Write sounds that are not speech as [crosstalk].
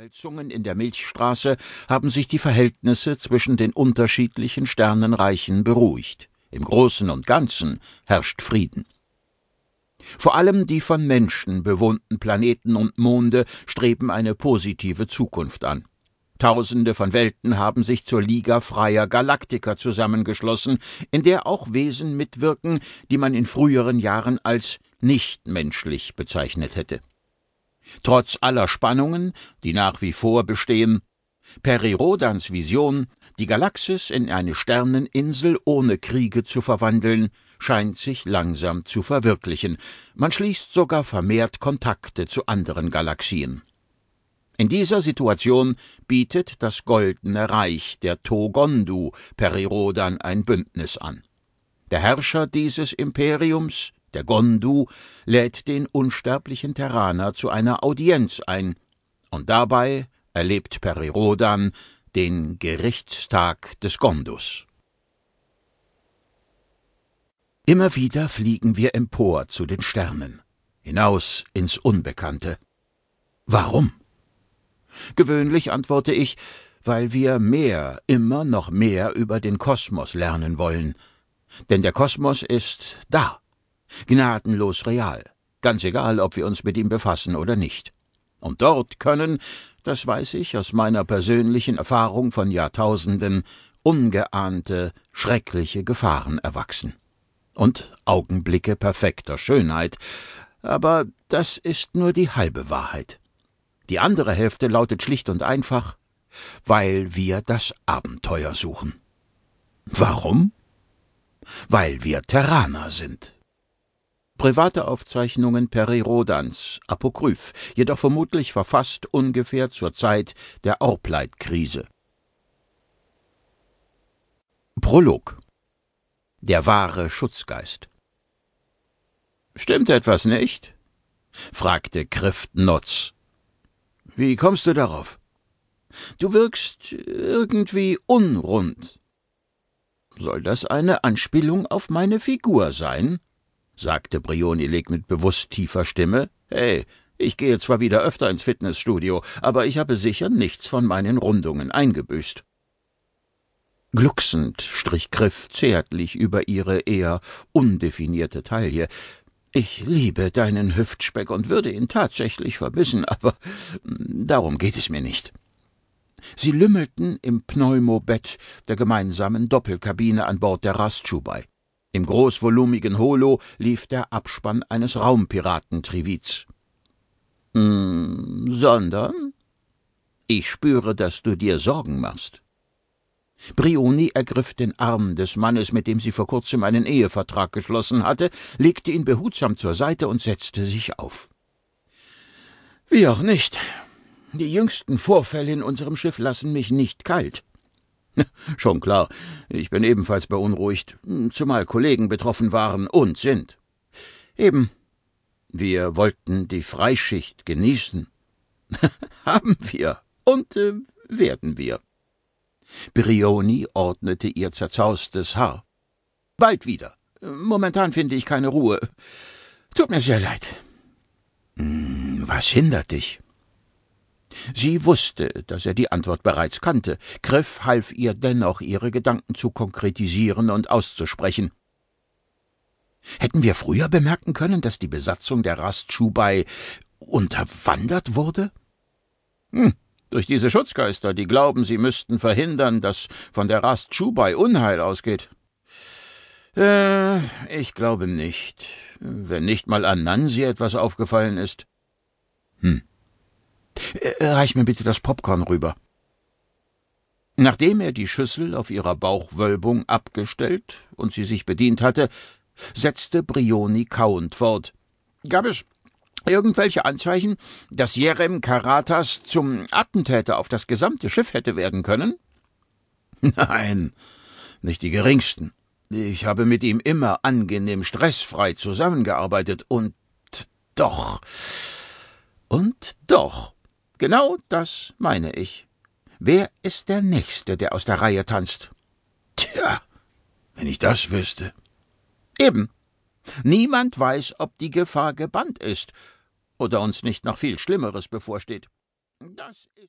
Umwälzungen in der Milchstraße haben sich die Verhältnisse zwischen den unterschiedlichen Sternenreichen beruhigt. Im Großen und Ganzen herrscht Frieden. Vor allem die von Menschen bewohnten Planeten und Monde streben eine positive Zukunft an. Tausende von Welten haben sich zur Liga freier Galaktiker zusammengeschlossen, in der auch Wesen mitwirken, die man in früheren Jahren als nichtmenschlich bezeichnet hätte. Trotz aller Spannungen, die nach wie vor bestehen, Perirodans Vision, die Galaxis in eine Sterneninsel ohne Kriege zu verwandeln, scheint sich langsam zu verwirklichen. Man schließt sogar vermehrt Kontakte zu anderen Galaxien. In dieser Situation bietet das Goldene Reich der Togondu Perirodan ein Bündnis an. Der Herrscher dieses Imperiums, der Gondu, lädt den unsterblichen Terraner zu einer Audienz ein, und dabei erlebt Perirodan den Gerichtstag des Gondus. Immer wieder fliegen wir empor zu den Sternen, hinaus ins Unbekannte. Warum? Gewöhnlich antworte ich, weil wir mehr, immer noch mehr über den Kosmos lernen wollen. Denn der Kosmos ist da, gnadenlos real, ganz egal, ob wir uns mit ihm befassen oder nicht. Und dort können, das weiß ich aus meiner persönlichen Erfahrung von Jahrtausenden, ungeahnte, schreckliche Gefahren erwachsen. Und Augenblicke perfekter Schönheit, aber das ist nur die halbe Wahrheit. Die andere Hälfte lautet schlicht und einfach, weil wir das Abenteuer suchen. Warum? Weil wir Terraner sind. Private Aufzeichnungen Perirodans, apokryph, jedoch vermutlich verfasst ungefähr zur Zeit der Orpleit-Krise. Prolog Der wahre Schutzgeist Stimmt etwas nicht? fragte Krift Notz. Wie kommst du darauf? Du wirkst irgendwie unrund. Soll das eine Anspielung auf meine Figur sein? Sagte Brionileg mit bewusst tiefer Stimme. Hey, ich gehe zwar wieder öfter ins Fitnessstudio, aber ich habe sicher nichts von meinen Rundungen eingebüßt. Glucksend strich Griff zärtlich über ihre eher undefinierte Taille. Ich liebe deinen Hüftspeck und würde ihn tatsächlich vermissen, aber darum geht es mir nicht. Sie lümmelten im Pneumobett der gemeinsamen Doppelkabine an Bord der Rastschubai. Im großvolumigen Holo lief der Abspann eines Raumpiraten-Trivits. Hm, sondern? Ich spüre, dass du dir Sorgen machst. Brioni ergriff den Arm des Mannes, mit dem sie vor kurzem einen Ehevertrag geschlossen hatte, legte ihn behutsam zur Seite und setzte sich auf. Wie auch nicht. Die jüngsten Vorfälle in unserem Schiff lassen mich nicht kalt. [laughs] Schon klar, ich bin ebenfalls beunruhigt, zumal Kollegen betroffen waren und sind. Eben. Wir wollten die Freischicht genießen. [laughs] Haben wir und äh, werden wir. Brioni ordnete ihr zerzaustes Haar. Bald wieder. Momentan finde ich keine Ruhe. Tut mir sehr leid. Hm, was hindert dich? Sie wusste, dass er die Antwort bereits kannte. Griff half ihr dennoch, ihre Gedanken zu konkretisieren und auszusprechen. Hätten wir früher bemerken können, dass die Besatzung der Rastschubai unterwandert wurde? Hm, durch diese Schutzgeister, die glauben, sie müssten verhindern, dass von der Rastschubai Unheil ausgeht. Äh, ich glaube nicht. Wenn nicht mal an Nansi etwas aufgefallen ist. Hm. Äh, reich mir bitte das Popcorn rüber. Nachdem er die Schüssel auf ihrer Bauchwölbung abgestellt und sie sich bedient hatte, setzte Brioni kauend fort. Gab es irgendwelche Anzeichen, dass Jerem Karatas zum Attentäter auf das gesamte Schiff hätte werden können? [laughs] Nein, nicht die geringsten. Ich habe mit ihm immer angenehm stressfrei zusammengearbeitet und doch. Und doch Genau das meine ich. Wer ist der Nächste, der aus der Reihe tanzt? Tja, wenn ich das wüsste. Eben. Niemand weiß, ob die Gefahr gebannt ist oder uns nicht noch viel Schlimmeres bevorsteht. Das ist